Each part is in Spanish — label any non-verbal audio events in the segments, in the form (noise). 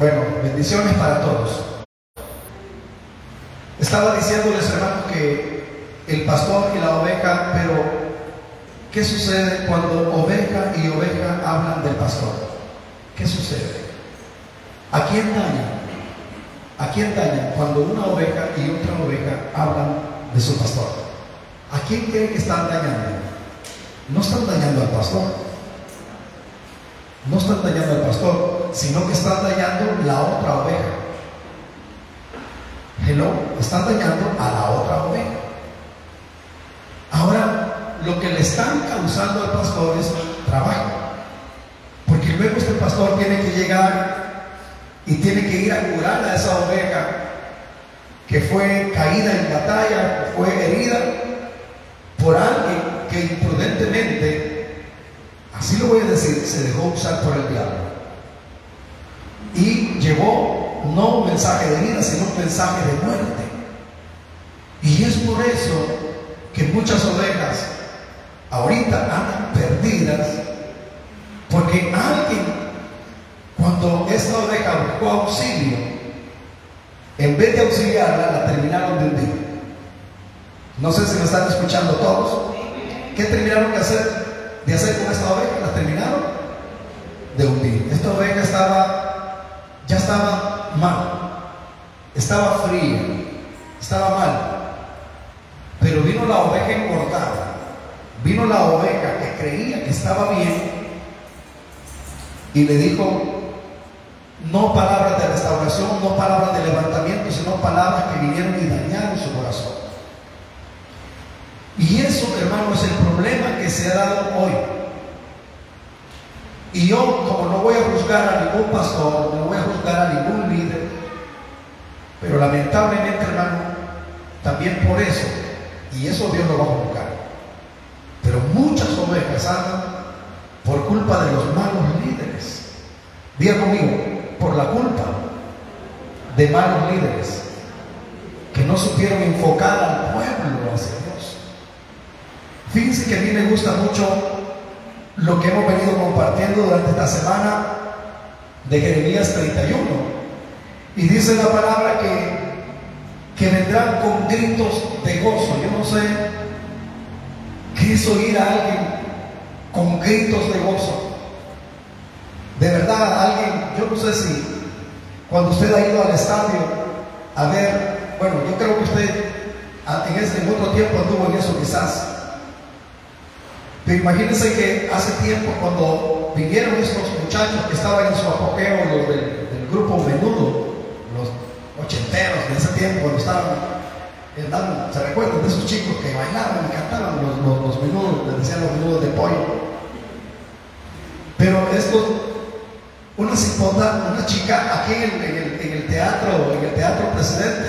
Bueno, bendiciones para todos. Estaba diciéndoles, hermanos, que el pastor y la oveja, pero ¿qué sucede cuando oveja y oveja hablan del pastor? ¿Qué sucede? ¿A quién dañan? ¿A quién dañan cuando una oveja y otra oveja hablan de su pastor? ¿A quién creen que están dañando? No están dañando al pastor. No están dañando al pastor, sino que están dañando la otra oveja. Hello, están dañando a la otra oveja. Ahora, lo que le están causando al pastor es trabajo. Porque luego este pastor tiene que llegar y tiene que ir a curar a esa oveja que fue caída en batalla, fue herida por alguien que imprudentemente, así lo voy a decir, se dejó usar por el diablo. Y llevó no un mensaje de vida, sino un mensaje de muerte. Y es por eso que muchas ovejas ahorita andan perdidas, porque alguien cuando esta oveja buscó auxilio, en vez de auxiliarla, la terminaron de hundir. No sé si me están escuchando todos. ¿Qué terminaron de hacer, de hacer con esta oveja? La terminaron de hundir. Esta oveja estaba, ya estaba mal, estaba fría, estaba mal. Pero vino la oveja engordada, vino la oveja que creía que estaba bien y le dijo, no palabras de restauración, no palabras de levantamiento, sino palabras que vinieron y dañaron su corazón. Y eso, hermano, es el problema se ha dado hoy. Y yo, como no voy a juzgar a ningún pastor, no voy a juzgar a ningún líder, pero lamentablemente, hermano, también por eso, y eso Dios lo va a juzgar. Pero muchas ovejas andan por culpa de los malos líderes. Diga conmigo, por la culpa de malos líderes que no supieron enfocar al pueblo hacia Dios. Fíjense que a mí me gusta mucho lo que hemos venido compartiendo durante esta semana de Jeremías 31. Y dice la palabra que, que vendrán con gritos de gozo. Yo no sé qué es oír a alguien con gritos de gozo. De verdad, alguien, yo no sé si cuando usted ha ido al estadio a ver, bueno, yo creo que usted en ese otro tiempo anduvo en eso quizás. Pero imagínense que hace tiempo cuando vinieron estos muchachos que estaban en su apogeo, los del, grupo menudo, los ochenteros de ese tiempo, cuando estaban ¿se recuerdan de esos chicos que bailaban y cantaban los, los, los menudos, les decían los menudos de pollo? Pero estos una cipota, una chica aquí en el, teatro, en el teatro presidente,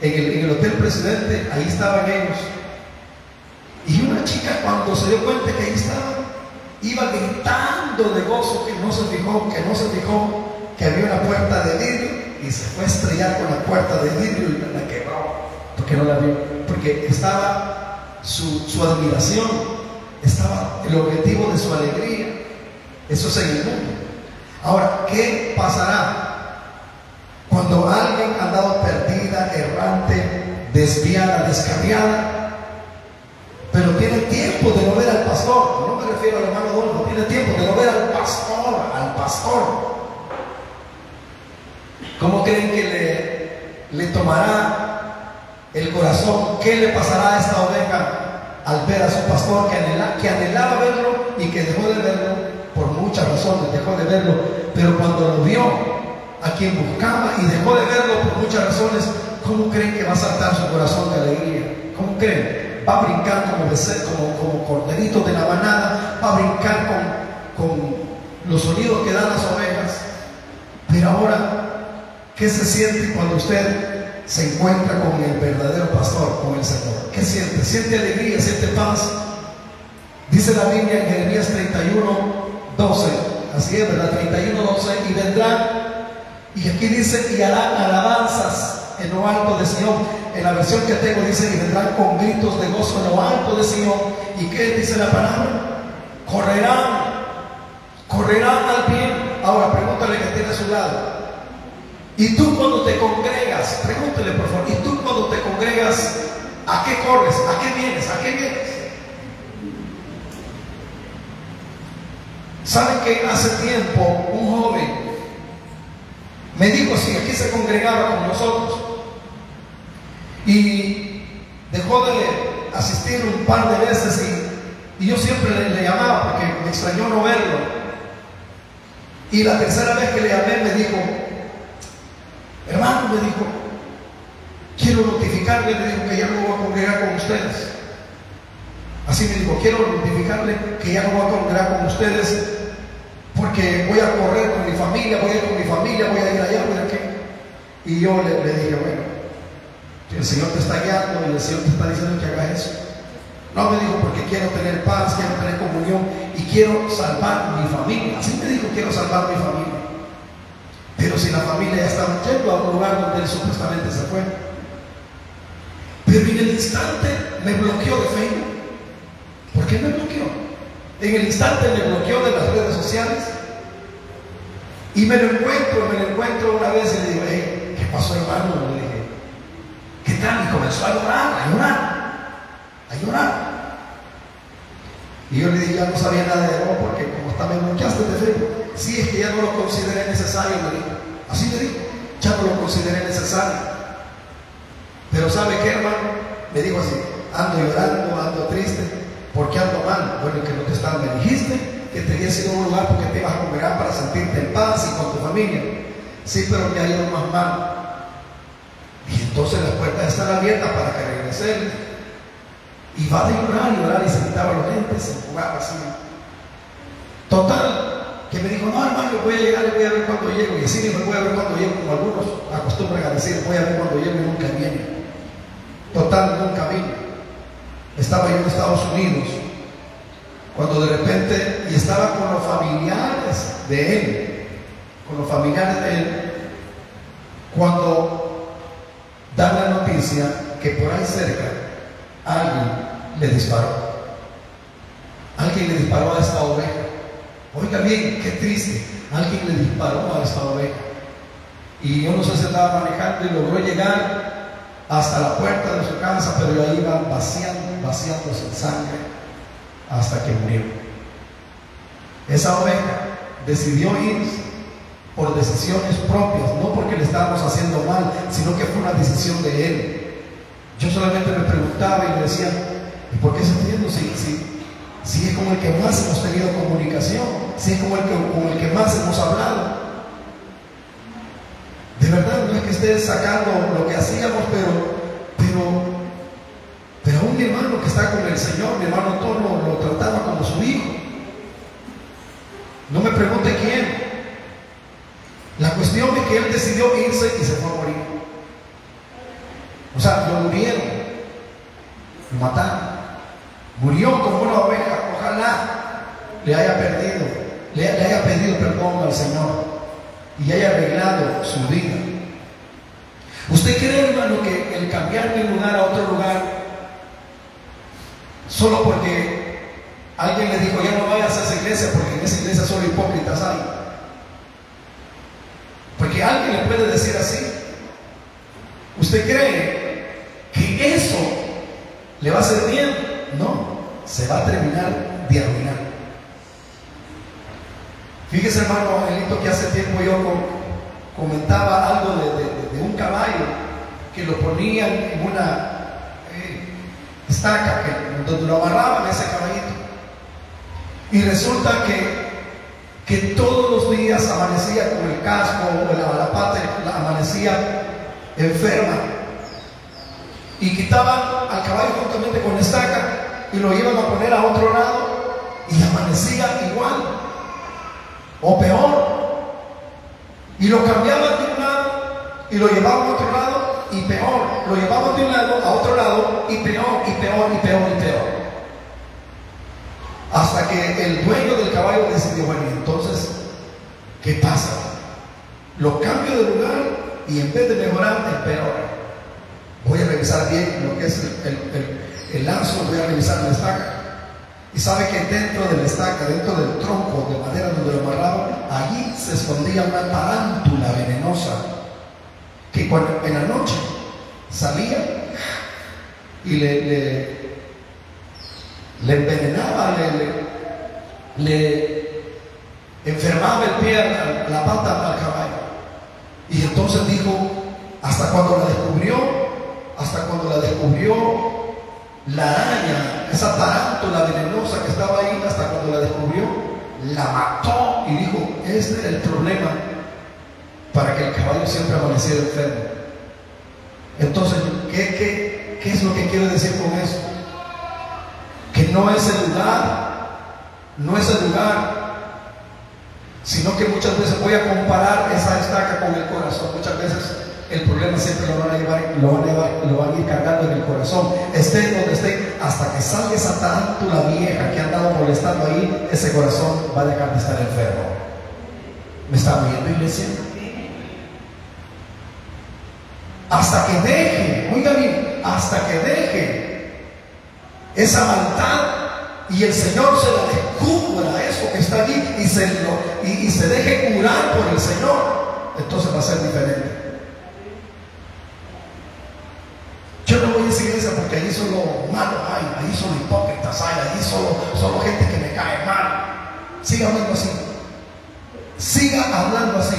en el, en el hotel presidente, ahí estaban ellos. Y una chica cuando se dio cuenta que ahí estaba, iba gritando de gozo que no se fijó, que no se fijó que había una puerta de vidrio y se fue a estrellar con la puerta de vidrio y la quebró, porque no la vio, porque estaba su, admiración, estaba el objetivo de su alegría. Eso es el mundo. Ahora, ¿qué pasará cuando alguien ha andado perdida, errante, desviada, descarriada, pero tiene tiempo de no ver al pastor? No me refiero al hermano Adolfo, tiene tiempo de no ver al pastor, al pastor. ¿Cómo creen que le, tomará el corazón? ¿Qué le pasará a esta oveja al ver a su pastor que anhelaba verlo y que dejó de verlo por muchas razones, dejó de verlo, pero cuando lo vio, a quien buscaba y dejó de verlo por muchas razones, ¿cómo creen que va a saltar su corazón de alegría? ¿Cómo creen? Va a brincar como, como, como corderito de la manada, va a brincar con, con los sonidos que dan las ovejas. Pero ahora, ¿qué se siente cuando usted se encuentra con el verdadero pastor, con el Señor? ¿Qué siente? ¿Siente alegría? ¿Siente paz? Dice la Biblia en Jeremías 31, 12, así es, ¿verdad? 31, 12, y vendrán, y aquí dice, y harán alabanzas en lo alto de Sion. En la versión que tengo dice, y vendrán con gritos de gozo en lo alto de Sion. ¿Y qué dice la palabra? Correrán, correrán al bien. Ahora pregúntale que tiene a su lado. Y tú cuando te congregas, pregúntele por favor, y tú cuando te congregas, ¿a qué corres? ¿A qué vienes? ¿A qué vienes? ¿Saben que hace tiempo un joven me dijo si aquí se congregaba con nosotros y dejó de asistir un par de veces y, yo siempre le, llamaba porque me extrañó no verlo. Y la tercera vez que le llamé me dijo, hermano, me dijo, quiero notificarle, me dijo que ya no voy a congregar con ustedes. Así me dijo, quiero notificarle que ya no voy a congregar con ustedes porque voy a correr con mi familia, voy a ir con mi familia, voy a ir allá, voy a aquí. Y yo le dije, bueno, el Señor te está guiando y el Señor te está diciendo que hagas eso. No me dijo porque quiero tener paz, quiero tener comunión y quiero salvar mi familia. Así me dijo, quiero salvar mi familia. Pero si la familia ya estaba yendo a un lugar donde él supuestamente se fue. Pero en el instante me bloqueó de Facebook. ¿Por qué me bloqueó? En el instante me bloqueó de las redes sociales. Y me lo encuentro, me lo encuentro una vez y le digo, ¿qué pasó hermano? Le ¿qué tal? Y comenzó a llorar, a llorar, a llorar. Y yo le dije, ya no sabía nada de vos porque como está me bloqueaste de Facebook. Sí, es que ya no lo consideré necesario, me dijo. Así me dijo, ya no lo consideré necesario. Pero ¿sabe qué, hermano? Me dijo así, ando llorando, ando triste. ¿Por qué ando mal? Bueno, que no te estaba, me dijiste que te había sido un lugar porque te ibas a congregar para sentirte en paz y con tu familia. Sí, pero me ha ido más mal. Y entonces las puertas están abiertas para que regresen. Y va a llorar y llorar y se quitaba los lentes, se jugaba así. Total, que me dijo, no hermano, voy a llegar y voy a ver cuando llego. Y así me voy a ver cuando llego, como algunos acostumbran a decir, voy a ver cuando llego y nunca viene. Total, nunca vino estaba yo en Estados Unidos, cuando de repente, y estaba con los familiares de él, con los familiares de él, cuando que por ahí cerca alguien le disparó. Alguien le disparó a esta oveja. Oiga bien, qué triste. Alguien le disparó a esta oveja. Y yo no sé si estaba manejando y logró llegar hasta la puerta de su casa, pero ahí iba vaciando, vaciándose sangre hasta que murió. Esa oveja decidió irse por decisiones propias, no porque le estábamos haciendo mal, sino que fue una decisión de él. Yo solamente me preguntaba y le decía, ¿y por qué se está yendo si, es como el que más hemos tenido comunicación, si es como el que, como el que más hemos hablado? De verdad, no es que esté sacando lo que hacíamos, pero, pero, pero un hermano que está con el Señor, mi hermano Tono, lo trataba como su hijo. No me pregunte quién. Cuestión es que él decidió irse y se fue a morir. O sea, lo murieron, lo mataron. Murió como una oveja. Ojalá le haya perdido, le, le haya pedido perdón al Señor y haya arreglado su vida. ¿Usted cree, hermano, que el cambiar de lugar a otro lugar, solo porque alguien le dijo, ya no vayas a esa iglesia porque en esa iglesia solo hipócritas hay? Porque alguien le puede decir así. ¿Usted cree que eso le va a hacer bien? No, se va a terminar de arruinar. Fíjese, hermano Angelito, que hace tiempo yo comentaba algo de, un caballo que lo ponían en una eh, estaca, donde lo amarraban ese caballito. Y resulta que, que todos los días amanecía con el casco o la, la pata, amanecía enferma. Y quitaban al caballo juntamente con la estaca y lo iban a poner a otro lado y amanecía igual o peor. Y lo cambiaban de un lado y lo llevaban a otro lado y peor. Lo llevaban de un lado a otro lado y peor, y peor, y peor, y peor. Hasta que el dueño del caballo decidió, bueno, entonces, ¿qué pasa? Lo cambio de lugar y en vez de mejorar, peor Voy a revisar bien lo que es el, el, el lazo, voy a revisar la estaca. Y sabe que dentro de la estaca, dentro del tronco de madera donde lo amarraban, allí se escondía una tarántula Y cuando en la noche salía y le, le, le envenenaba, le, enfermaba el pie, la pata al caballo. Y entonces dijo, hasta cuando la descubrió, hasta cuando la descubrió la araña, esa tarántula venenosa que estaba ahí, hasta cuando la descubrió, la mató y dijo, este es el problema para que el caballo siempre amaneciera enfermo. Entonces, ¿qué, qué es lo que quiero decir con eso? No es el lugar, no es el lugar, sino que muchas veces voy a comparar esa estaca con el corazón. Muchas veces el problema siempre lo van a llevar, lo van a, llevar, lo van a ir cargando en el corazón. Esté donde esté, hasta que salga esa tarántula vieja que ha andado molestando ahí, ese corazón va a dejar de estar enfermo. ¿Me está oyendo, iglesia? Hasta que deje, oiga bien, hasta que deje esa maldad y el Señor se la descubra, eso que está allí, y se, lo, y se deje curar por el Señor, entonces va a ser diferente. Yo no voy a esa iglesia porque ahí solo malos hay, ahí solo hipócritas hay, ahí solo, solo gente que me cae mal. Siga hablando así. Siga hablando así.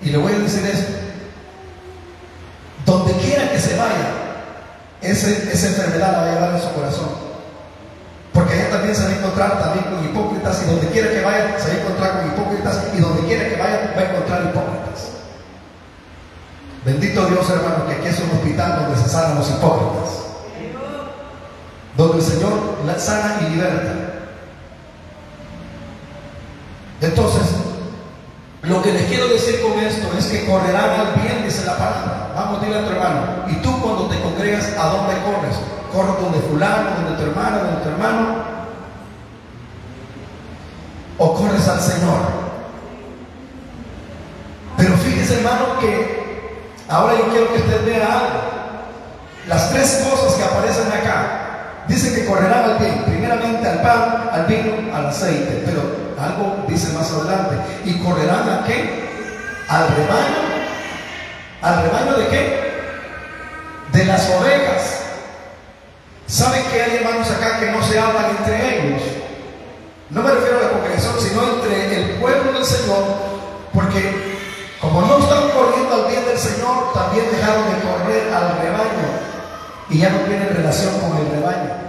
Y le voy a decir esto. Donde quiera que se vaya, esa enfermedad la va a llevar en su corazón. Porque allá también se va a encontrar también con hipócritas y donde quiera que vaya se va a encontrar con hipócritas y donde quiera que vaya va a encontrar hipócritas. Bendito Dios, hermano, que aquí es un hospital donde se sanan los hipócritas. Donde el Señor la sana y liberta. Entonces, lo que les quiero decir con esto es que correrán al bien, dice la palabra. Vamos, dile a tu hermano. Y tú cuando te congregas, ¿a dónde corres? ¿Corres donde fulano, donde tu hermano, donde tu hermano? ¿O corres al Señor? Pero fíjese, hermano, que Ahora yo quiero que usted vea algo. Las tres cosas que aparecen acá. Dice que correrán al bien, primeramente al vino, al aceite, pero algo dice más adelante. ¿Y correrán a qué? Al rebaño. ¿Al rebaño de qué? De las ovejas. ¿Saben que hay hermanos acá que no se hablan entre ellos? No me refiero a la congregación, sino entre el pueblo del Señor, porque como no están corriendo al bien del Señor, también dejaron de correr al rebaño y ya no tienen relación con el rebaño.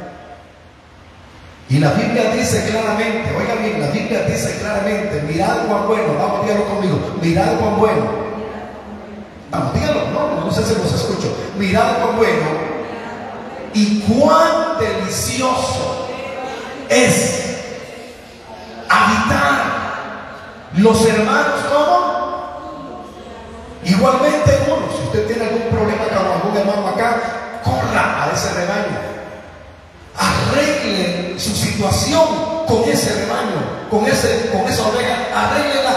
Y la Biblia dice claramente, oiga bien, la Biblia dice claramente, mirad cuán bueno, vamos, dígalo conmigo, mirad cuán bueno. Vamos, dígalo, no, no sé si los escucho. Mirad cuán bueno y cuán delicioso es habitar los hermanos, ¿cómo? Igualmente uno, si usted tiene algún problema con algún hermano acá, corra a ese rebaño. Arregle su situación con ese rebaño, con, ese, con esa oveja, arréglela.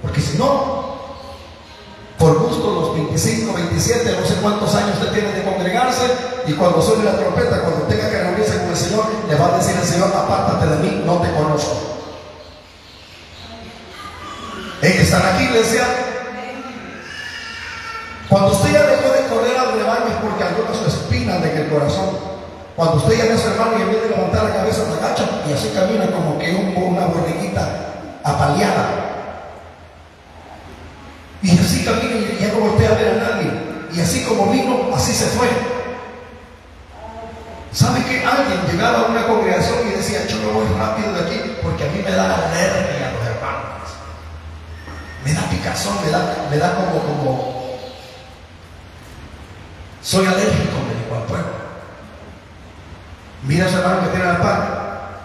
Porque si no, por gusto los 25, 27, no sé cuántos años usted tiene de congregarse, y cuando suene la trompeta, cuando tenga que reunirse con el Señor, le va a decir al Señor, apártate de mí, no te conozco. Ellos están aquí, iglesia, cuando usted ya dejó de correr al rebaño es porque alguna su espina en el corazón. Cuando usted ve a su hermano y en vez de levantar la cabeza se agacha y así camina como que una borriquita apaleada. Y así camina y ya no voltea a ver a nadie. Y así como vino, así se fue. ¿Sabe que alguien llegaba a una congregación y decía, yo me voy rápido de aquí porque a mí me da alergia a los hermanos? Me da picazón, me da, me da como, como, soy alérgico, me dijo al pueblo. Mira a su hermano que tiene la par.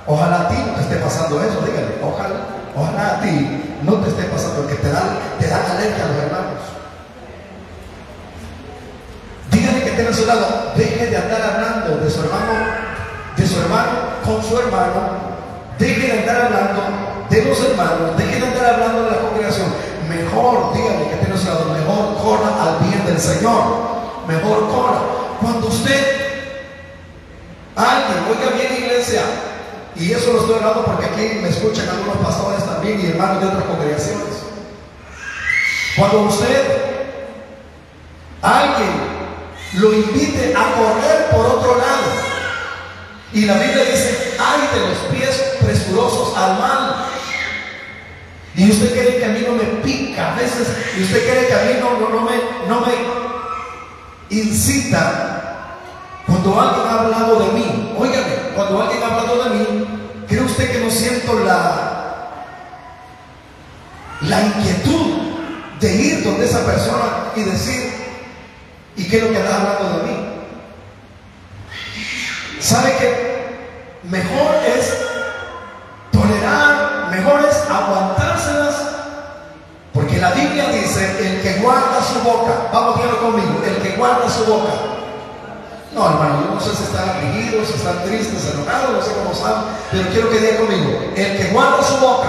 Ojalá a ti no te esté pasando eso, dígale. Ojalá, ojalá a ti no te esté pasando, porque te dan, te dan alergia a los hermanos. Dígale que tiene a su lado, deje de andar hablando de su hermano, de su hermano con su hermano. Deje de andar hablando de los hermanos, deje de andar hablando de la congregación. Mejor, dígale que tiene a su lado, mejor corra al bien del Señor mejor corra. Cuando usted, alguien, oiga bien iglesia, y eso lo estoy hablando porque aquí me escuchan algunos pastores también y hermanos de otras congregaciones. Cuando usted alguien lo invite a correr por otro lado. Y la Biblia dice, ay de los pies presurosos al mal. Y usted cree que a mí no me pica a veces, y usted cree que a mí no, no, me, no me incita cuando alguien ha hablado de mí. Óigame, cuando alguien ha hablado de mí, ¿cree usted que no siento la, la inquietud de ir donde esa persona y decir, ¿y qué es lo que está hablando de mí? ¿Sabe que mejor es tolerar, mejor es aguantárselas? Porque la Biblia dice, el que guarda su boca, vamos a conmigo, el que guarda su boca. No, hermano, yo no sé si están afligidos, si están tristes, enojados, no sé cómo están, pero quiero que diga conmigo, el que guarda su boca,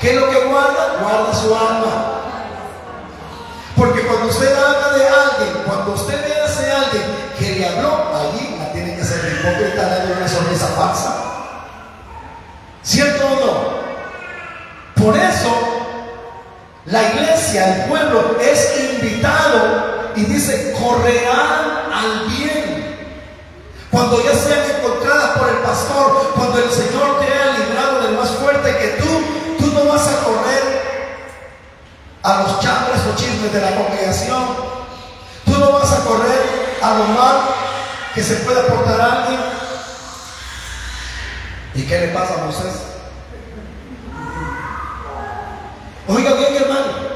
¿Qué es lo que guarda? Guarda su alma. Porque cuando usted habla de alguien, cuando usted ve a ese alguien que le habló, allí la tiene que ser hipócrita, de una sonrisa falsa. ¿Cierto o no? Por eso, la iglesia, el pueblo, es invitado y dice, correrán al bien. Cuando ya sean encontradas por el pastor, cuando el Señor te haya librado del más fuerte que tú, no vas a correr a los chambres o chismes de la congregación. Tú no vas a correr a lo mal que se puede aportar a alguien. ¿Y qué le pasa a Moisés? Oiga bien, hermano.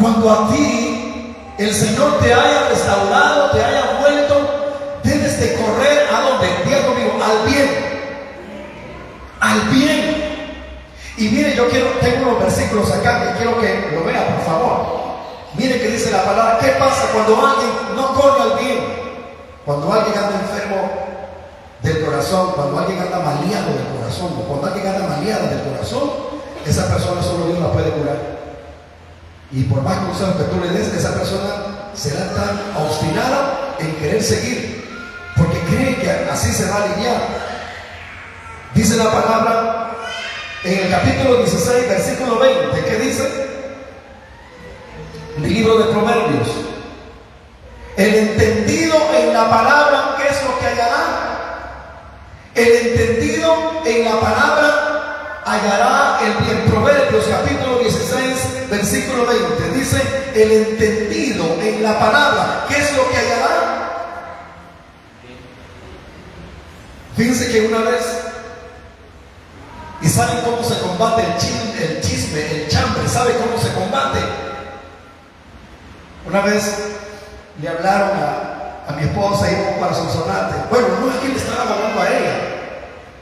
Cuando a ti el Señor te haya restaurado, te haya vuelto, debes de correr a donde, diga conmigo, al bien al bien. Y mire, yo quiero, tengo unos versículos acá que quiero que lo vea, por favor. Mire que dice la palabra, ¿qué pasa cuando alguien no corre al bien? Cuando alguien anda enfermo del corazón, cuando alguien anda maleado del corazón, cuando alguien anda maleado del corazón, esa persona solo Dios la puede curar. Y por más consejos que tú le des, esa persona será tan obstinada en querer seguir, porque cree que así se va a aliviar. Dice la palabra en el capítulo 16, versículo 20, ¿qué dice? Libro de Proverbios. El entendido en la palabra, ¿qué es lo que hallará? El entendido en la palabra hallará el bien. Proverbios capítulo 16, versículo 20. Dice, el entendido en la palabra, ¿qué es lo que hallará? Fíjense que una vez ¿Y saben cómo se combate el chisme, el, chisme, el chambre? ¿Sabe cómo se combate? Una vez le hablaron a, mi esposa y para Sonsonate. Bueno, no es que le estaban hablando a ella,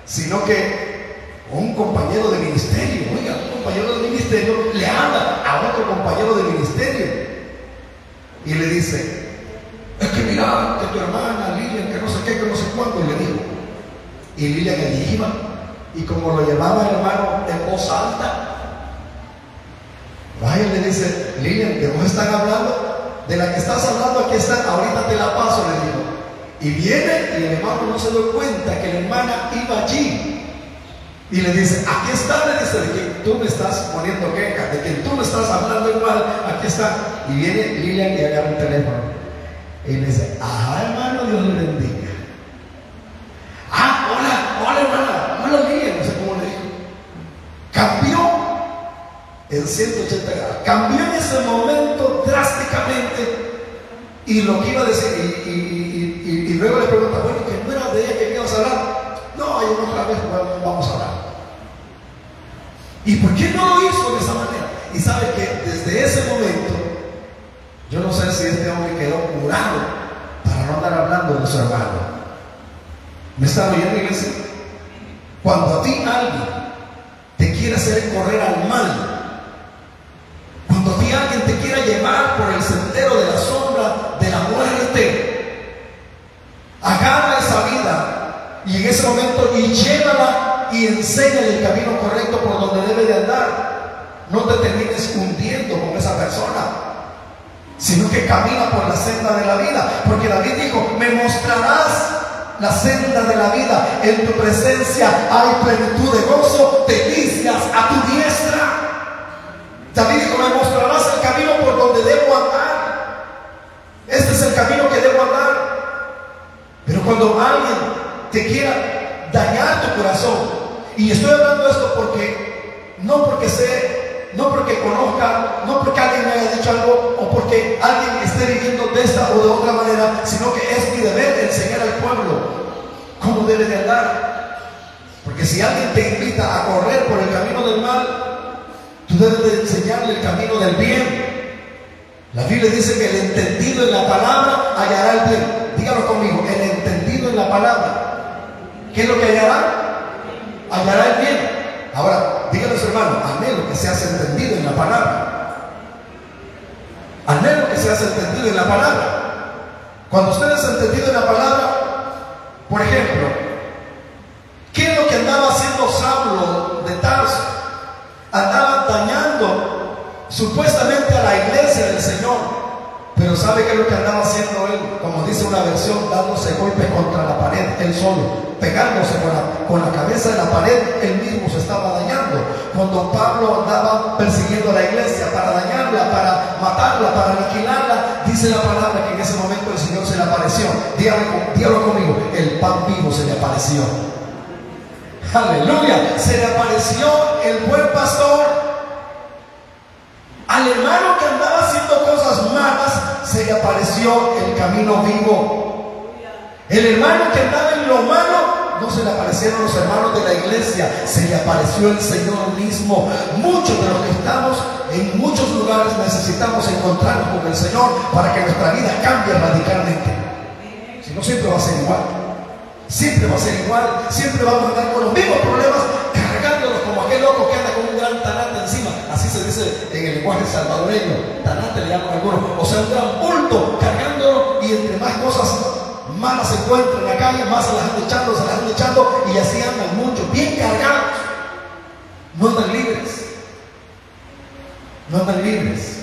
sino que un compañero de ministerio, oiga, un compañero de ministerio le habla a otro compañero de ministerio y le dice, es que mira, que tu hermana Lilian, que no sé qué, que no sé cuánto, y le dijo. Y Lilian le iba y como lo llevaba el hermano en voz alta, vaya le dice, Lilian, que vos están hablando, de la que estás hablando, aquí está, ahorita te la paso, le digo. Y viene y el hermano no se dio cuenta que la hermana iba allí. Y le dice, aquí está, le dice, de que tú me estás poniendo queja, de que tú me estás hablando igual, aquí está. Y viene Lilian y agarra el teléfono. Y le dice, ajá hermano, Dios le bendiga. Ah, hola, hola hermana, hola Lilian cambió en 180 grados. Cambió en ese momento drásticamente y lo que iba a decir, y, luego le pregunta, bueno, que no era de ella que ibas a hablar. No, hay otra vez vamos a hablar. ¿Y por qué no lo hizo de esa manera? Y sabe que desde ese momento, yo no sé si este hombre quedó curado para no andar hablando de su hermano. ¿Me está oyendo, iglesia? Cuando a ti alguien te quiere hacer correr al mal, cuando a ti alguien te quiera llevar por el sendero de la sombra de la muerte, agarra esa vida y en ese momento y llévala y enséñale el camino correcto por donde debe de andar. No te termines hundiendo con esa persona sino que camina por la senda de la vida. Porque David dijo, me mostrarás la senda de la vida. En tu presencia hay plenitud de gozo, delicias a tu diestra. David dijo, me mostrarás el camino por donde debo andar. Este es el camino que debo andar. Pero cuando alguien te quiera dañar tu corazón, y estoy hablando esto porque, no porque sé, no porque conozca, no porque alguien me haya dicho algo o porque alguien esté viviendo de esta o de otra manera, sino que es mi deber enseñar al pueblo cómo debe de andar. Porque si alguien te invita a correr por el camino del mal, tú debes de enseñarle el camino del bien. La Biblia dice que el entendido en la palabra hallará el bien. Dígalo conmigo, el entendido en la palabra. ¿Qué es lo que hallará? Hallará el bien. Ahora, su hermano, anhelo que seas entendido en la palabra. Anhelo que seas entendido en la palabra. Cuando usted es entendido en la palabra, por ejemplo, ¿qué es lo que andaba haciendo Saulo de Tarso? Andaba dañando supuestamente a la iglesia del Señor. Pero ¿sabe qué es lo que andaba haciendo él? Como dice una versión, dándose golpes contra la pared, él solo, pegándose con la, cabeza de la pared, él mismo se estaba dañando. Cuando Pablo andaba persiguiendo a la iglesia para dañarla, para matarla, para aniquilarla, dice la palabra que en ese momento el Señor se le apareció. Dígalo, conmigo, el pan vivo se le apareció. Aleluya, se le apareció el buen pastor al hermano que andaba le apareció el camino vivo. El hermano que andaba en lo malo, no se le aparecieron los hermanos de la iglesia, se le apareció el Señor mismo. Muchos de los que estamos en muchos lugares necesitamos encontrarnos con el Señor para que nuestra vida cambie radicalmente. Si no, siempre va a ser igual. Siempre va a ser igual. Siempre vamos a andar con los mismos problemas, cargándolos como aquel loco que anda con un gran talante se dice en el lenguaje salvadoreño, tanate le llaman algunos, o sea, un gran bulto cargándolo y entre más cosas malas se encuentran en la calle, más se las han echando, se las han echando y así andan muchos, bien cargados. No andan libres. No andan libres.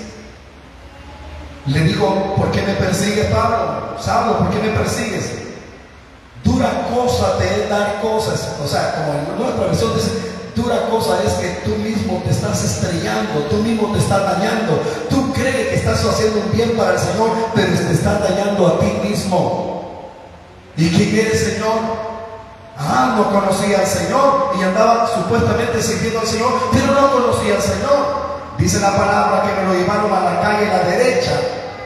Le dijo, ¿por qué me persigues, Pablo? Sablo, ¿por qué me persigues? Dura cosa te es dar cosas. O sea, como en nuestra versión dice, Dura cosa es que tú mismo te estás estrellando, tú mismo te estás dañando. Tú crees que estás haciendo un bien para el Señor, pero te estás dañando a ti mismo. ¿Y quién eres, Señor? Ah, no conocía al Señor y andaba supuestamente sirviendo al Señor, pero no conocía al Señor. Dice la palabra que me lo llevaron a la calle a la derecha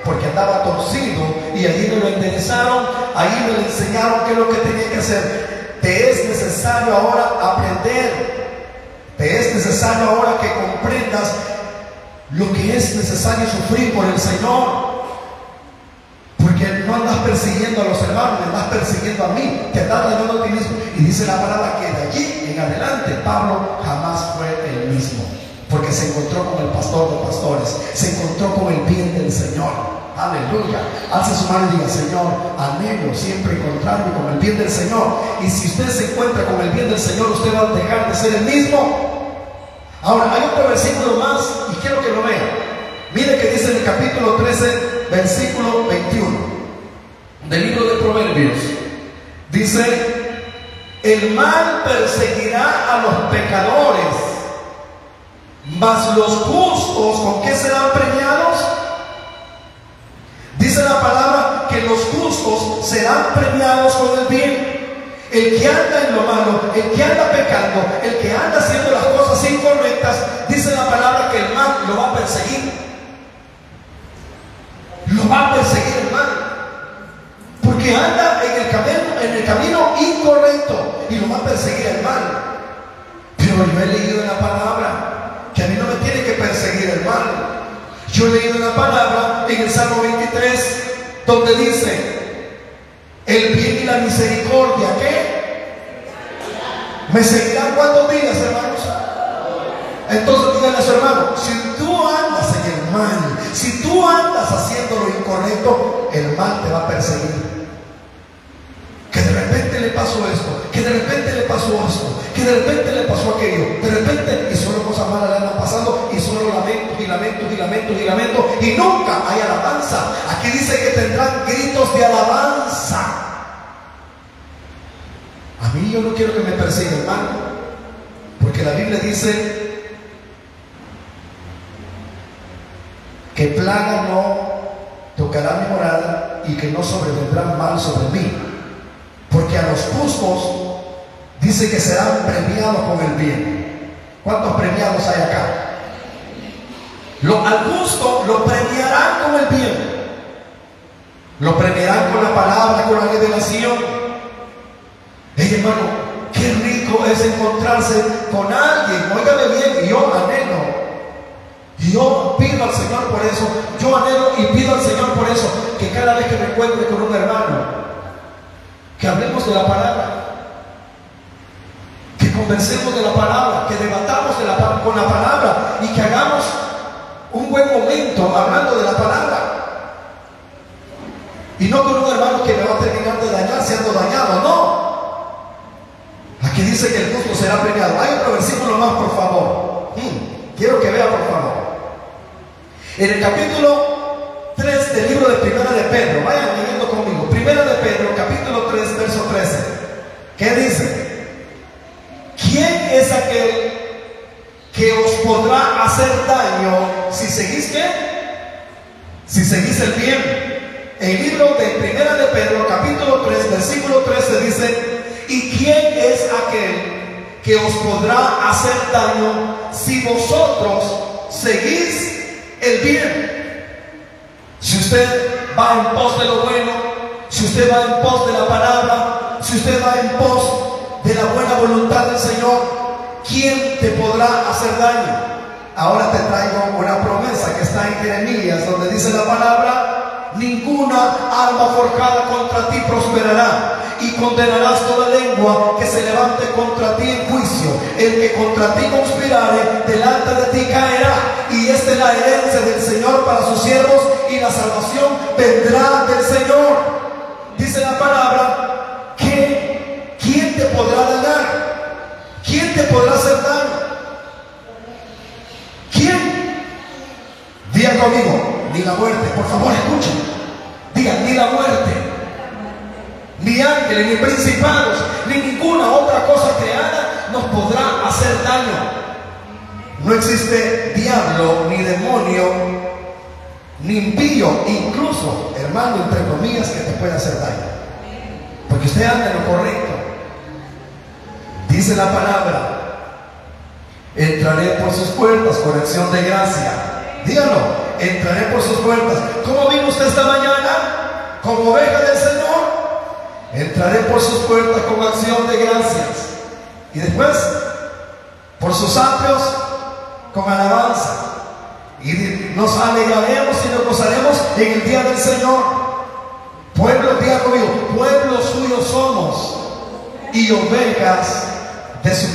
porque andaba torcido y allí me lo enderezaron, ahí me enseñaron qué es lo que tenía que hacer. Te es necesario ahora aprender te es necesario ahora que comprendas lo que es necesario sufrir por el Señor. Porque no andas persiguiendo a los hermanos, andas persiguiendo a mí, te estás dañando a ti mismo. Y dice la palabra que de allí en adelante Pablo jamás fue el mismo. Porque se encontró con el pastor de pastores, se encontró con el bien del Señor. Aleluya. Alza su mano y diga, Señor, anhelo siempre encontrarme con el bien del Señor. Y si usted se encuentra con el bien del Señor, usted va a dejar de ser el mismo. Ahora, hay otro versículo más y quiero que lo vea. Mire que dice en el capítulo 13, versículo 21 del libro de Proverbios. Dice, el mal perseguirá a los pecadores, mas los justos, ¿con qué serán premiados? Dice la palabra que los justos serán premiados con el bien. El que anda en lo malo, el que anda pecando, el que anda haciendo las cosas incorrectas, dice la palabra que el mal lo va a perseguir. Lo va a perseguir el mal. Porque anda en el camino, en el camino incorrecto y lo va a perseguir el mal. Pero yo he leído en la palabra que a mí no me tiene que perseguir el mal. Yo he leído la palabra en el Salmo 23, donde dice, el bien y la misericordia, ¿qué? ¿Me seguirán cuántos días, hermanos? Entonces díganle a su hermano, si tú andas en el mal, si tú andas haciendo lo incorrecto, el mal te va a perseguir que de repente le pasó esto, que de repente le pasó esto, que de repente le pasó aquello, de repente y solo cosas malas le andan pasando lamentos y lamentos y lamentos y nunca hay alabanza. Aquí dice que tendrán gritos de alabanza. A mí yo no quiero que me persiga, hermano, porque la Biblia dice que plaga no tocará mi morada y que no sobrevendrá mal sobre mí porque a los justos dice que serán premiados con el bien. ¿Cuántos premiados hay acá? Lo, al justo lo premiarán con el bien. Lo premiarán con la palabra, con la revelación. Hey, hermano, qué rico es encontrarse con alguien. Óigame bien, yo anhelo. Yo pido al Señor por eso. Yo anhelo y pido al Señor por eso. Que cada vez que me encuentre con un hermano, que hablemos de la palabra. Que conversemos de la palabra. Que debatamos de la, con la palabra. Y que hagamos un buen momento hablando de la palabra. Y no con un hermano que me va a terminar de dañar siendo dañado, no. Aquí dice que el justo será premiado. Hay otro versículo más, por favor. Hmm, quiero que vea, por favor. En el capítulo 3 del libro de Primera de Pedro, vayan leyendo conmigo. Primera de Pedro, capítulo 3, verso 13. ¿Qué dice? ¿Quién es aquel que os podrá hacer daño si seguís qué? Si seguís el bien. El libro de Primera de Pedro, capítulo 3, versículo 13 dice, ¿y quién es aquel que os podrá hacer daño si vosotros seguís el bien? Si usted va en pos de lo bueno, si usted va en pos de la palabra, si usted va en pos de la buena voluntad del Señor, ¿quién te podrá hacer daño? Ahora te traigo una promesa que está en Jeremías, donde dice la palabra, ninguna arma forjada contra ti prosperará. Y condenarás toda lengua que se levante contra ti en juicio. El que contra ti conspirare, delante de ti caerá. Y esta es la herencia del Señor para sus siervos y la salvación vendrá del Señor. Dice la palabra que ¿quién te podrá dañar? ¿Quién te podrá hacer daño? ¿Quién? Diga conmigo, ni la muerte. Por favor, escuchen. Digan, ni la muerte, ni ángeles, ni principados, ni ninguna otra cosa creada nos podrá hacer daño. No existe diablo, ni demonio, ni impío, incluso, hermano, entre comillas, que te pueda hacer daño. Porque usted anda en lo correcto. Dice la palabra, entraré por sus puertas con acción de gracia. Dígalo, entraré por sus puertas. ¿Cómo vino usted esta mañana? Como oveja del Señor. Entraré por sus puertas con acción de gracias. Y después, por sus atrios, con alabanza. Y nos alegraremos y nos gozaremos en el día del Señor. Pueblo, diga conmigo, pueblo suyo somos y ovejas de su.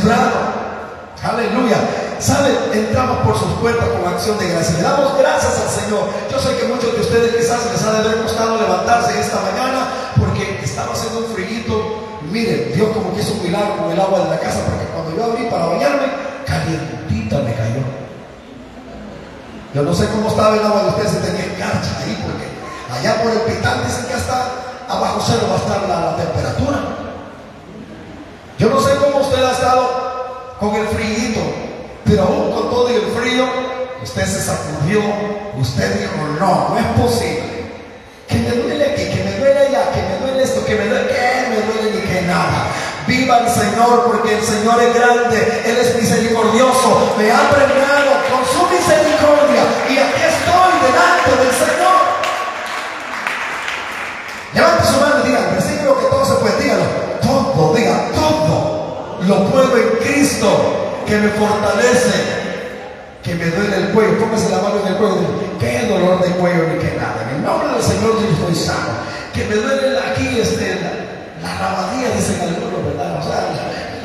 Aleluya. ¿Sabe? Entramos por sus puertas con acción de gracia. Le damos gracias al Señor. Yo sé que muchos de ustedes quizás les ha de haber costado levantarse esta mañana porque estaba haciendo un friguito. Miren, Dios como que hizo un milagro con el agua de la casa porque cuando yo abrí para bañarme, calientita me cayó. Yo no sé cómo estaba el agua de ustedes, si tenía cancha ahí, porque allá por el pital dicen que hasta abajo cero va a estar la temperatura. Yo no sé cómo usted ha estado con el frío, pero aún con todo el frío, usted se sacudió, usted dijo, no, no es posible. Que me duele aquí, que me duele allá, que me duele esto, que me duele, que me duele ni que nada. Viva el Señor porque el Señor es grande, Él es misericordioso, me ha premiado con su misericordia y aquí estoy delante del Señor. Levante su mano lo puedo en Cristo que me fortalece, que me duele el cuello. Póngase la mano en el cuello. ¿Qué dolor de cuello ni qué nada? En el nombre del Señor yo estoy sano. Que me duele aquí este, la, la rabadía, dicen algunos, ¿verdad? O sea,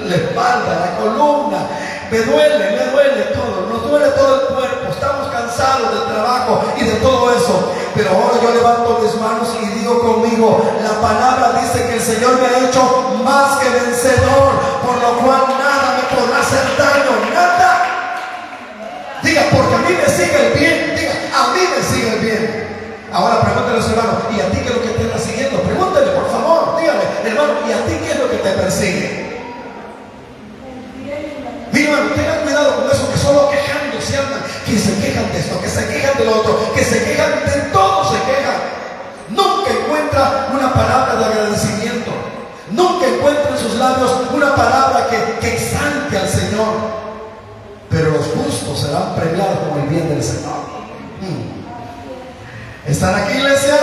la espalda, la columna. Me duele, me duele todo. Nos duele todo el cuerpo. Estamos cansados del trabajo y de todo eso. Pero ahora yo levanto mis manos y digo conmigo, la palabra dice que el Señor me ha hecho más que vencedor, por lo cual nada me podrá hacer daño, nada. Diga, porque a mí me sigue el bien, diga, a mí me sigue el bien. Ahora pregúntale a su hermano, ¿y a ti qué es lo que te está siguiendo? Pregúntale, por favor, dígale, hermano, ¿y a ti qué es lo que te persigue? Mi tengan cuidado con eso, que solo quejando se andan, que se quejan de esto, que se quejan de lo otro, que se quejan de todo, se quejan. Nunca encuentra una palabra de agradecimiento. Nunca en sus labios una palabra que, que exalte al Señor. Pero los justos serán premiados con el bien del Señor. Hmm. ¿Están aquí, iglesia?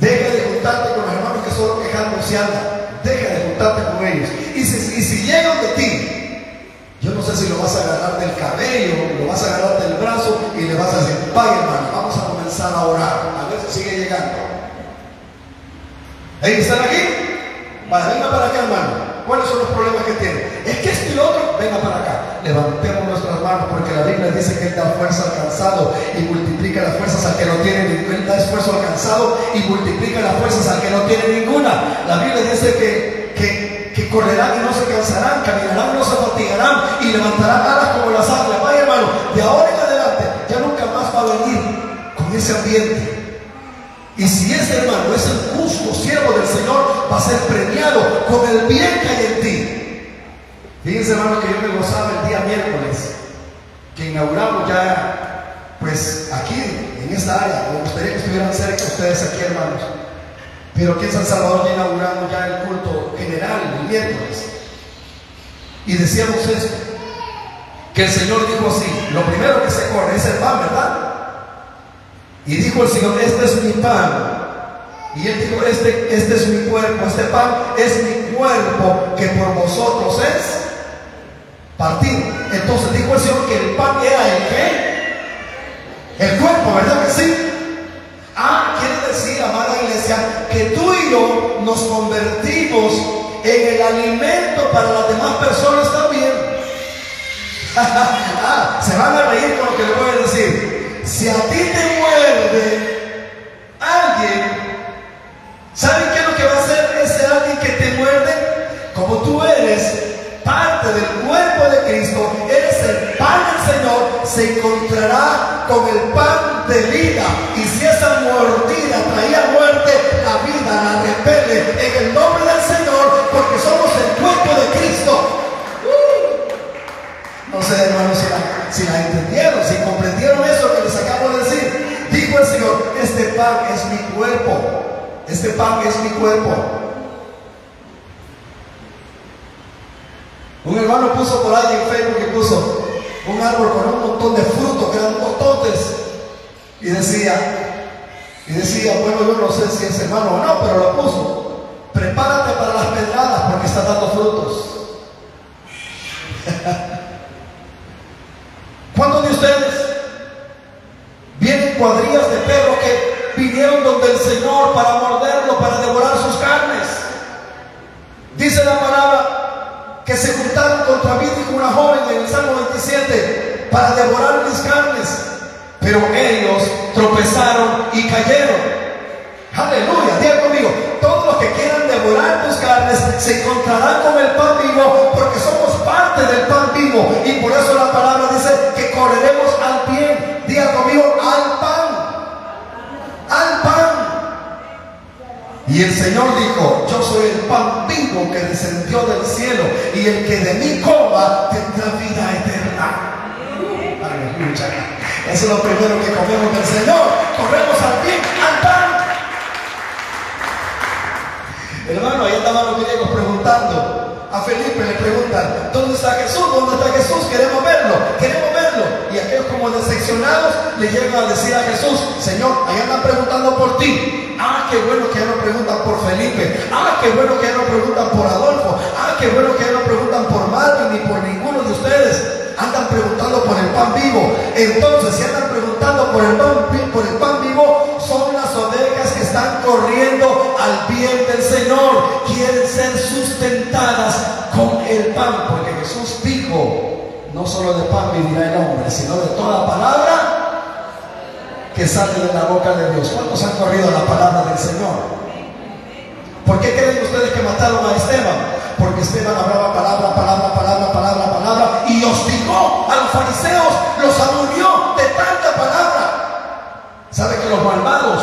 Deja de juntarte con los hermanos que solo quejándose andan. Deja de juntarte con vas a agarrar del cabello, lo vas a agarrar del brazo y le vas a decir, vaya hermano, vamos a comenzar a orar. A ver si sigue llegando. ¿Están aquí? Venga para acá, hermano. ¿Cuáles son los problemas que tiene? Es que esto y otro, venga para acá. Levantemos nuestras manos porque la Biblia dice que Él da fuerza al cansado y multiplica las fuerzas al que no tiene Él da esfuerzo al cansado y multiplica las fuerzas al que no tiene ninguna. La Biblia dice que correrán y no se cansarán, caminarán y no se fatigarán y levantarán alas como las águilas. Vaya hermano, de ahora en adelante ya nunca más va a venir con ese ambiente y si ese hermano es el justo siervo del Señor, va a ser premiado con el bien que hay en ti. Fíjense, hermano, que yo me gozaba el día miércoles, que inauguramos ya, pues aquí, en esta área. Me gustaría que estuvieran cerca ustedes aquí, hermanos. Pero aquí en San Salvador ya inauguramos ya el culto general el miércoles. Y decíamos esto, que el Señor dijo así, lo primero que se corre es el pan, ¿verdad? Y dijo el Señor, este es mi pan. Y él dijo, este, este es mi cuerpo, este pan es mi cuerpo que por vosotros es partido. Entonces dijo el Señor que el pan era el qué? El cuerpo, ¿verdad que sí? Ah, quiere decir, amada que tú y yo nos convertimos en el alimento para las demás personas también. (laughs) ah, se van a reír con lo que les voy a decir. Si a ti te muerde alguien, ¿saben qué es lo que va a hacer ese alguien que te muerde? Como tú eres parte del cuerpo de Cristo, eres el pan del Señor, se encontrará con el pan de vida. Y si esa mordida traía en el nombre del Señor, porque somos el cuerpo de Cristo. No sé, hermanos, si la, si la entendieron, si comprendieron eso que les acabo de decir. Dijo el Señor, este pan es mi cuerpo. Este pan es mi cuerpo. Un hermano puso por ahí en Facebook que puso un árbol con un montón de frutos que eran tototes. Y decía, y decía, bueno, yo no sé si es hermano o no, pero lo puso. Prepárate para las pedradas porque está dando frutos. (laughs) ¿Cuántos de ustedes vienen cuadrillas de perros que vinieron donde el Señor para morderlo, para devorar sus carnes? Dice la palabra que se juntaron contra mí, dijo una joven en el Salmo 27, para devorar mis carnes. Pero ellos tropezaron y cayeron. Aleluya, diga conmigo, todos los que quieran devorar tus carnes se encontrarán con el pan vivo porque somos parte del pan vivo. Y por eso la palabra dice que correremos al bien. Diga conmigo, al pan. Al pan. Y el Señor dijo, yo soy el pan vivo que descendió del cielo y el que de mí coma tendrá vida eterna. Aleluya. Eso es lo primero que comemos del Señor. Corremos al bien, al pan. Hermano, ahí andaban los griegos preguntando. A Felipe le preguntan, ¿dónde está Jesús? ¿Dónde está Jesús? Queremos verlo, queremos verlo. Y aquellos como decepcionados le llegan a decir a Jesús, Señor, ahí andan preguntando por ti. Ah, qué bueno que ya no preguntan por Felipe. Ah, qué bueno que ya no preguntan por Adolfo. Ah, qué bueno que ya no preguntan por Marvin ni por. Andan por el pan vivo. Entonces, si andan preguntando por el pan, por el pan vivo, son las ovejas que están corriendo al bien del Señor. Quieren ser sustentadas con el pan, porque Jesús dijo, no solo de pan vivirá el hombre, sino de toda palabra que sale de la boca de Dios. ¿Cuántos han corrido la palabra del Señor? ¿Por qué creen ustedes que mataron a Esteban? Porque Esteban hablaba palabra, palabra, palabra, palabra, palabra y hostigó a los fariseos, los aburrió de tanta palabra. ¿Sabe que los malvados,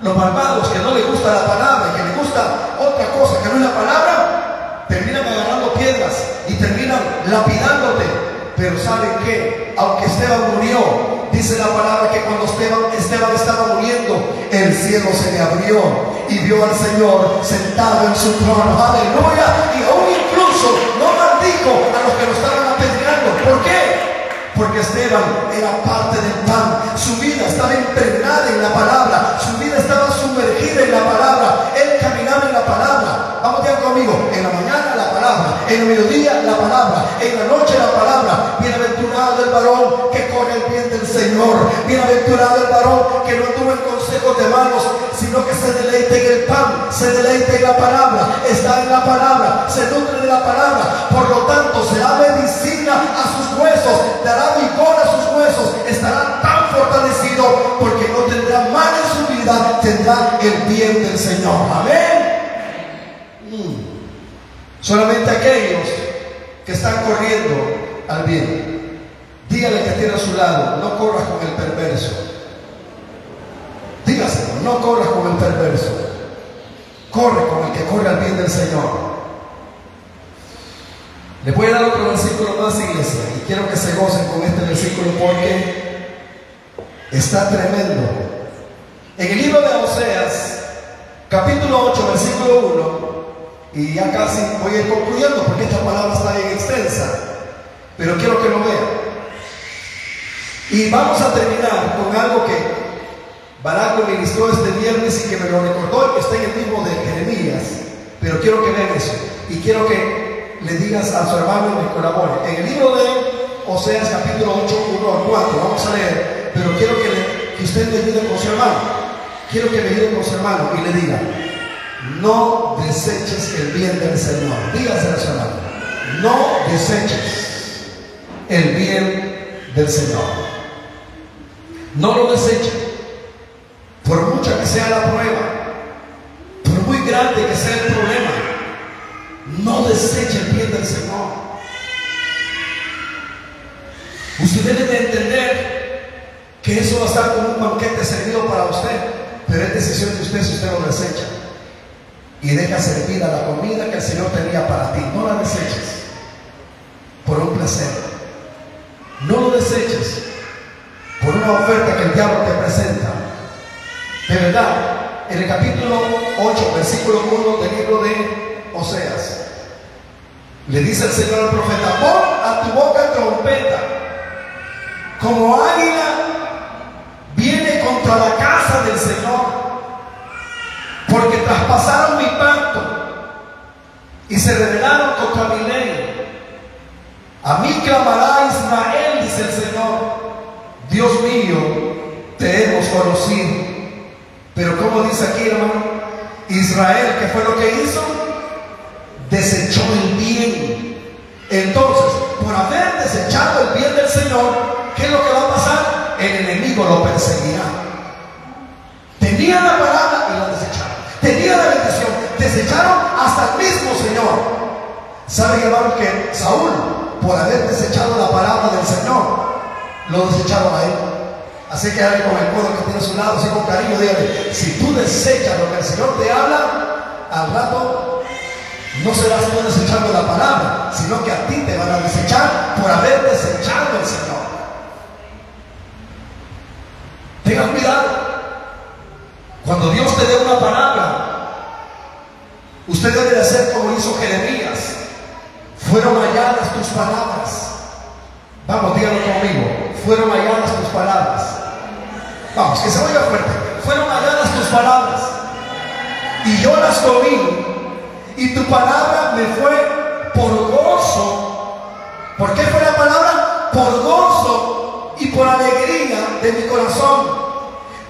los malvados que no les gusta la palabra, que les gusta otra cosa que no es la palabra, terminan agarrando piedras y terminan lapidándote? Pero ¿saben qué? Aunque Esteban murió, Dice la palabra que cuando Esteban, estaba muriendo, el cielo se le abrió y vio al Señor sentado en su trono. Aleluya. Y aún incluso no maldijo a los que lo estaban apedreando. ¿Por qué? Porque Esteban era parte del pan. Su vida estaba impregnada en la palabra. Su vida estaba sumergida en la palabra. Él caminaba en la palabra. Vamos ya conmigo. En la mañana la palabra. En el mediodía la palabra. En la noche la palabra. Bienaventurado el varón que corre el bien del Señor. Bienaventurado el varón que no tuvo el consejo de manos, sino que se deleite en el pan. Se deleite en la palabra. Está en la palabra. Se nutre de la palabra. Por lo tanto, se da medicina a sus huesos. Dará vigor a sus huesos, estará tan fortalecido porque no tendrá mal en su vida, tendrá el bien del Señor. Amén. Mm. Solamente aquellos que están corriendo al bien. Dígale que tiene a su lado, no corras con el perverso. Dígaselo, no corras con el perverso. Corre con el que corre al bien del Señor. Le voy a dar otro versículo más, iglesia, y quiero que se gocen con este versículo porque está tremendo. En el libro de Oseas, capítulo 8, versículo 1, y ya casi voy a ir concluyendo porque esta palabra está bien extensa, pero quiero que lo vean. Y vamos a terminar con algo que Barak lo ministró este viernes y que me lo recordó y que está en el libro de Jeremías, pero quiero que vean eso. Y quiero que le digas a su hermano y me colabore. En el libro de Oseas capítulo 8, 1 al 4, vamos a leer, pero quiero que, que usted me ayude con su hermano. Quiero que me ayude con su hermano y le diga, no deseches el bien del Señor. Dígase a su hermano, no deseches el bien del Señor. No lo deseches. Por mucha que sea la prueba, por muy grande que sea el problema, no deseche el bien del Señor. Usted debe de entender que eso va a estar como un banquete servido para usted, pero es decisión de usted si usted lo desecha. Y deja servida la comida que el Señor tenía para ti. No la deseches por un placer. Deseches por una oferta que el diablo te presenta. De verdad, en el capítulo 8, versículo 1 del libro de Oseas, le dice el Señor al profeta, pon a tu boca trompeta, como águila viene contra la casa del Señor, porque traspasaron mi pacto y se rebelaron contra mi ley. A mí clamará Israel, el Señor, Dios mío, te hemos conocido. Pero como dice aquí, hermano, Israel, ¿qué fue lo que hizo? desechó el bien. Entonces, por haber desechado el bien del Señor, ¿qué es lo que va a pasar? El enemigo lo perseguirá. Tenía la palabra y la desecharon. Tenía la bendición. Desecharon hasta el mismo Señor. ¿Saben, hermano, que Saúl, por haber desechado la palabra del Señor, lo desecharon a él? Así que alguien con el codo que tiene a su lado, así con cariño, dígale, si tú desechas lo que el Señor te habla, al rato no serás tú desechando la palabra, sino que a ti te van a desechar por haber desechado al Señor. Tenga cuidado. Cuando Dios te dé una palabra, usted debe de hacer como hizo Jeremías. Fueron halladas tus palabras. Vamos, dígalo conmigo. Fueron halladas tus palabras. Vamos, que se oiga fuerte. Fueron halladas tus palabras. Y yo las comí y tu palabra me fue por gozo. ¿Por qué fue la palabra? Por gozo y por alegría de mi corazón.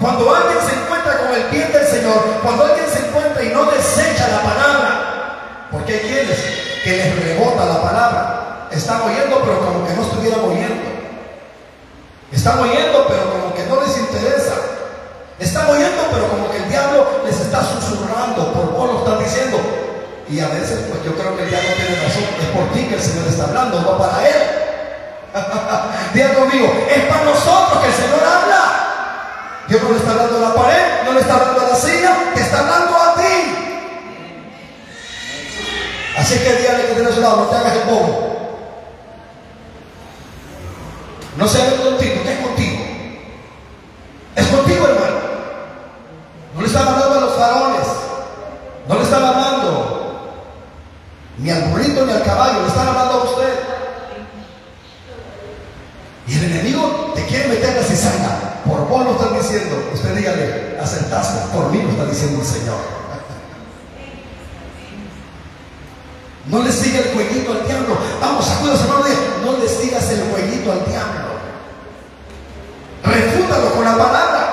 Cuando alguien se encuentra con el bien del Señor, cuando alguien se encuentra y no desecha la palabra, porque hay quienes que les rebota la palabra, están oyendo pero como que no estuvieran oyendo. Están oyendo pero como que no les interesa. Están oyendo pero como que el diablo les está susurrando, por vos lo están diciendo, y a veces, pues yo creo que el diablo tiene razón. Es por ti que el Señor está hablando, no para él. (laughs) Diga conmigo, es para nosotros que el Señor habla. Dios no le está hablando a la pared, no le está hablando a la silla, te está hablando Así que dígale que tiene su lado, no te hagas el bobo. No se haga contigo, ¿qué es contigo? Es contigo, hermano. No le estaba hablando a los faraones. No le estaba hablando ni al burrito ni al caballo. Le estaba hablando a usted. Y el enemigo te quiere meter la cizaña. Por vos lo están diciendo. Usted dígale, aceptaste. Por mí lo está diciendo el Señor. No le siga el jueguito al diablo. Vamos, sacudos hermano, no le sigas el jueguito al diablo. Refútalo con la palabra.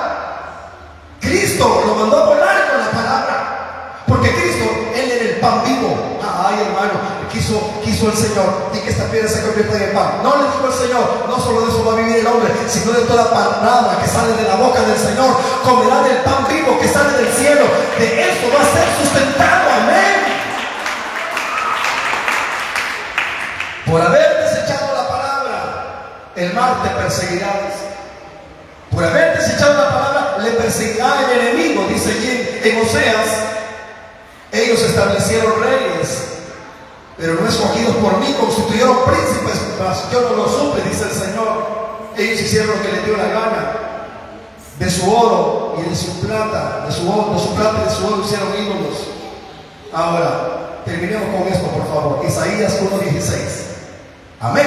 Cristo lo mandó a volar con la palabra. Porque Cristo, Él era el pan vivo. Ay, hermano, quiso, quiso el Señor y que esta piedra se convierta en pan. No le dijo el Señor, no solo de eso va a vivir el hombre, sino de toda palabra que sale de la boca del Señor. Comerá del pan vivo que sale del cielo. De eso va a ser sustentado. Amén. Por haber desechado la palabra, el mal te perseguirá. Por haber desechado la palabra, le perseguirá el enemigo, dice allí en Oseas. Ellos establecieron reyes, pero no escogidos por mí, constituyeron príncipes, yo no lo supe, dice el Señor. Ellos hicieron lo que les dio la gana. De su oro y de su plata, de su, oro, de su plata y de su oro hicieron ídolos. Ahora, terminemos con esto, por favor. Isaías 1.16. Amén.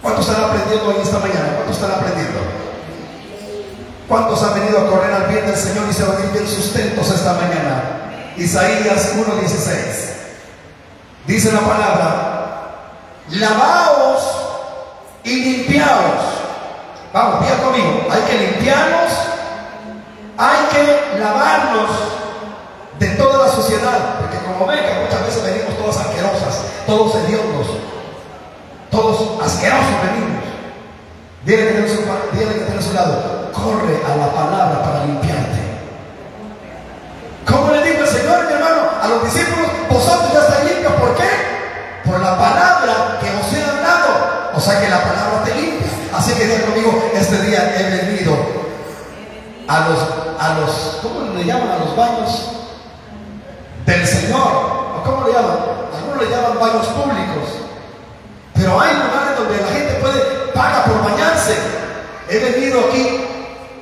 ¿Cuántos están aprendiendo en esta mañana? ¿Cuántos están aprendiendo? ¿Cuántos han venido a correr al bien del Señor y se van a bien sustentos esta mañana? Isaías 1.16. Dice la palabra, lavaos y limpiaos. Vamos, bien conmigo. Hay que limpiarnos, hay que lavarnos de toda la sociedad. Porque como ven que muchas veces venimos todas asquerosas, todos hediondos todos asquerosos venimos. Dile que tiene a su lado, corre a la palabra para limpiarte. Como le dijo el Señor, mi hermano, a los discípulos, vosotros ya estáis limpios. ¿Por qué? Por la palabra que os he hablado. O sea que la palabra te limpia. Así que diga conmigo, este día he venido a los, a los, ¿cómo le llaman a los baños? Del Señor. ¿O cómo le llaman? Algunos le llaman baños públicos. Pero hay lugares donde la gente puede pagar por bañarse. He venido aquí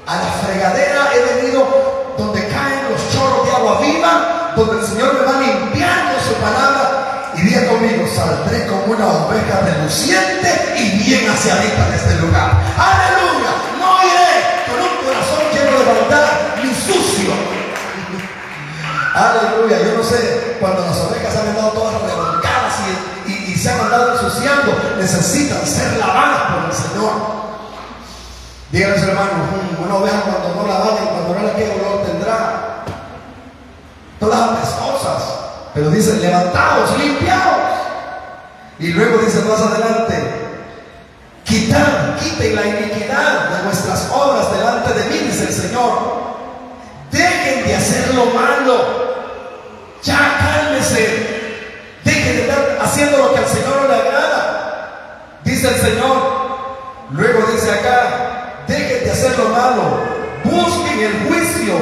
a la fregadera, he venido donde caen los chorros de agua viva, donde el Señor me va limpiando su palabra. Y diga conmigo, saldré como una oveja reluciente y bien aseadita de este lugar. Aleluya, no iré con un corazón lleno de maldad ni sucio. (laughs) Aleluya, yo no sé, cuando andado ensuciando, necesitan ser lavadas por el Señor. Díganles hermanos, mm, una oveja cuando no la bañan, cuando no la queda olor tendrá. Todas las cosas. Pero dice, levantados, limpiados. Y luego dice más adelante, quitar, quiten la iniquidad de vuestras obras delante de mí, dice el Señor. Dejen de hacer lo malo. Ya cálmese. Haciendo lo que al Señor no le agrada. Dice el Señor. Luego dice acá, dejen de hacer lo malo. Busquen el juicio.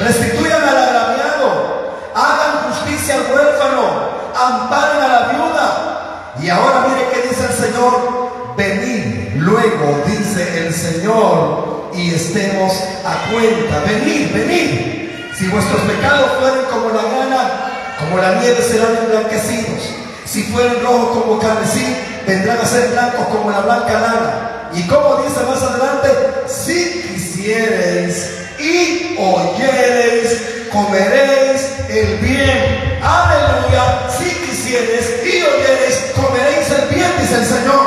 Restituyan al agraviado. Hagan justicia al huérfano. Amparen a la viuda. Y ahora mire qué dice el Señor. Venid luego, dice el Señor, y estemos a cuenta. Venid, venid. Si vuestros pecados fueren como la gana, como la nieve serán emblanquecidos. Si fueren rojos como carmesí, vendrán a ser blancos como la blanca lana. Y como dice más adelante, si quisiereis y oyereis, comeréis el bien. Aleluya. Si quisiereis y oyereis, comeréis el bien, dice el Señor.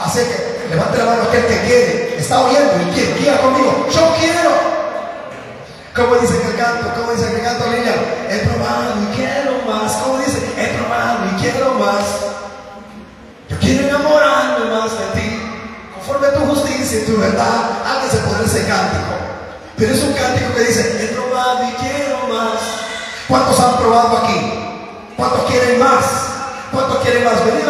Así que levante la mano aquel que quiere. Está oyendo y quiere. Quiera conmigo. Yo quiero. ¿Cómo dice que el canto? ¿Cómo dice que el canto, niña? He probado y quiero más. ¿Cómo dice? He probado y quiero más. Yo quiero enamorarme más de ti. Conforme a tu justicia y tu verdad, alguien se pone ese cántico. Pero es un cántico que dice, he probado y quiero más. ¿Cuántos han probado aquí? ¿Cuántos quieren más? ¿Cuántos quieren más? Venid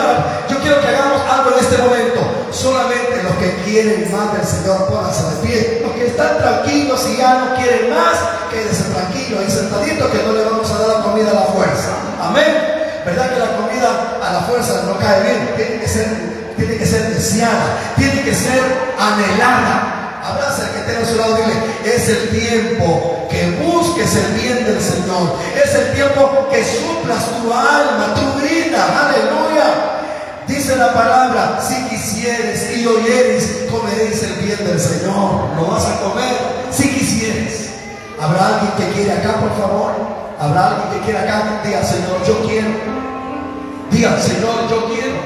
Quiero que hagamos algo en este momento. Solamente los que quieren más del Señor, pónganse de pie. Los que están tranquilos y ya no quieren más, quédense tranquilos y sentaditos que no le vamos a dar la comida a la fuerza. Amén. ¿Verdad que la comida a la fuerza no cae bien? Tiene que ser, tiene que ser deseada, tiene que ser anhelada. Abraza el que tenga a su lado, dile, es el tiempo que busques el bien del Señor. Es el tiempo que suplas tu alma, tu vida. Aleluya. Dice la palabra, si quisieres y oyeres, comeréis el bien del Señor. Lo vas a comer si quisieres. ¿Habrá alguien que quiere acá, por favor? ¿Habrá alguien que quiere acá? Diga, Señor, yo quiero. Diga, Señor, yo quiero.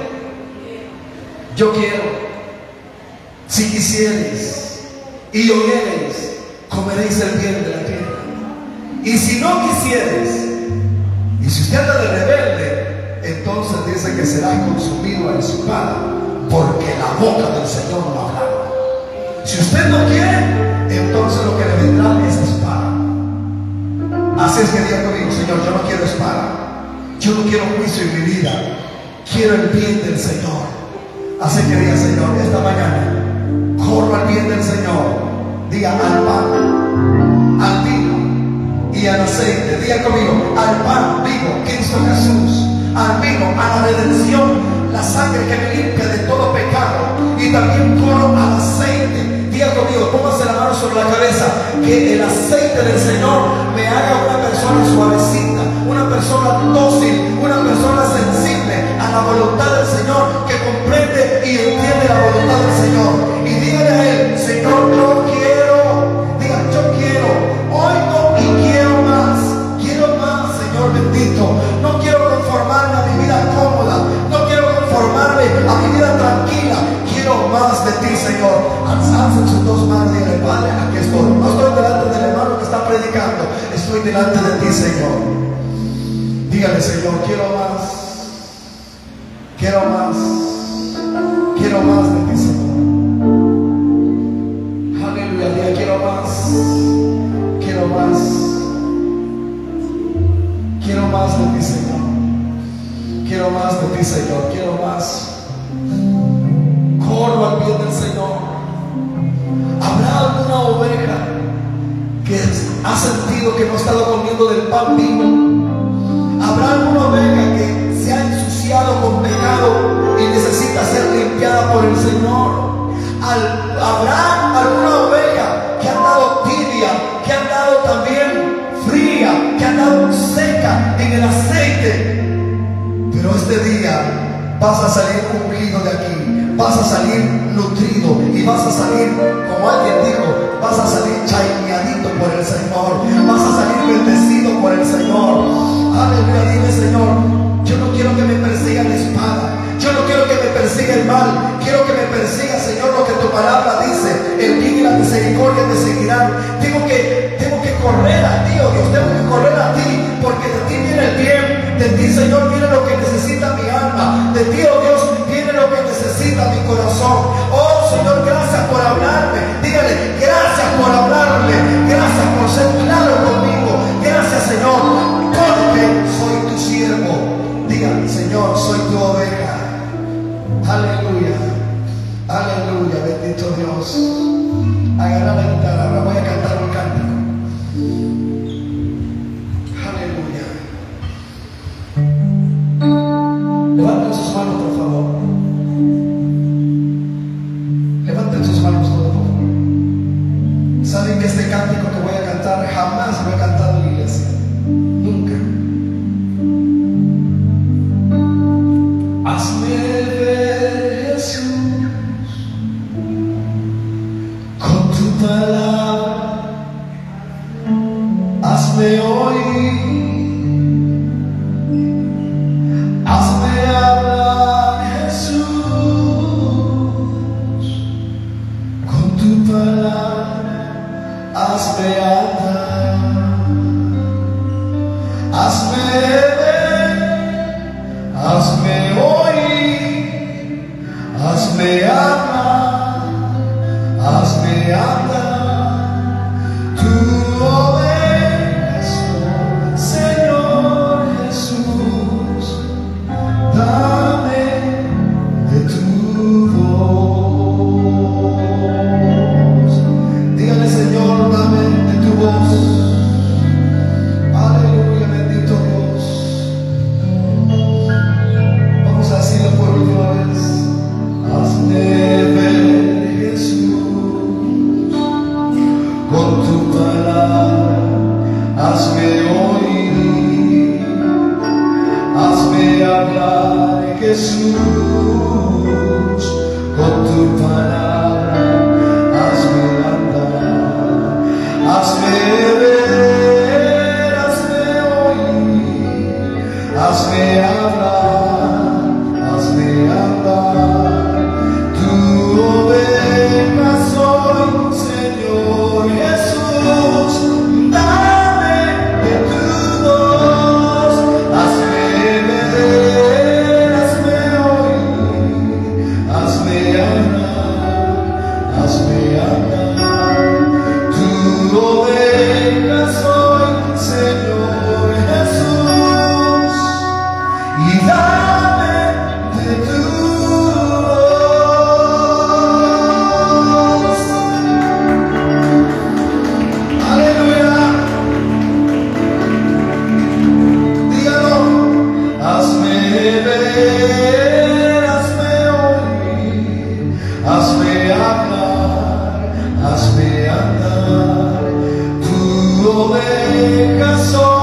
Yo quiero. Si quisieres y oyeres, comeréis el bien de la tierra. Y si no quisieres, y si usted anda de rebelde, entonces dice que será consumido a espada, porque la boca del Señor no habla. Si usted no quiere, entonces lo que le vendrá es espada. Así es que diga conmigo, Señor, yo no quiero espada. Yo no quiero juicio en mi vida. Quiero el bien del Señor. Así que diga, Señor, esta mañana corro al bien del Señor. Diga al pan, al vino y al aceite. Diga conmigo, al pan vivo, Cristo Jesús. Al vino, a la redención, la sangre que me limpia de todo pecado. Y también corro al aceite. Diga conmigo, póngase la mano sobre la cabeza. Que el aceite del Señor me haga una persona suavecita, una persona dócil, una persona sensible a la voluntad del Señor, que comprende y entiende la voluntad del Señor. Y dígale a Él, Señor, yo Sus dos manos y dígale, Padre, aquí estoy. No estoy delante del hermano que está predicando, estoy delante de ti, Señor. Dígale, Señor, quiero más, quiero más, quiero más de ti, Señor. Aleluya, diga, quiero más, quiero más, quiero más de ti, Señor. Quiero más de ti, Señor, que no ha estado comiendo del pan vivo? ¿Habrá alguna oveja que se ha ensuciado con pecado y necesita ser limpiada por el Señor? ¿Habrá alguna oveja que ha andado tibia, que ha andado también fría, que ha andado seca en el aceite? Pero este día vas a salir ungido de aquí, vas a salir nutrido y vas a salir, como alguien dijo, chega só.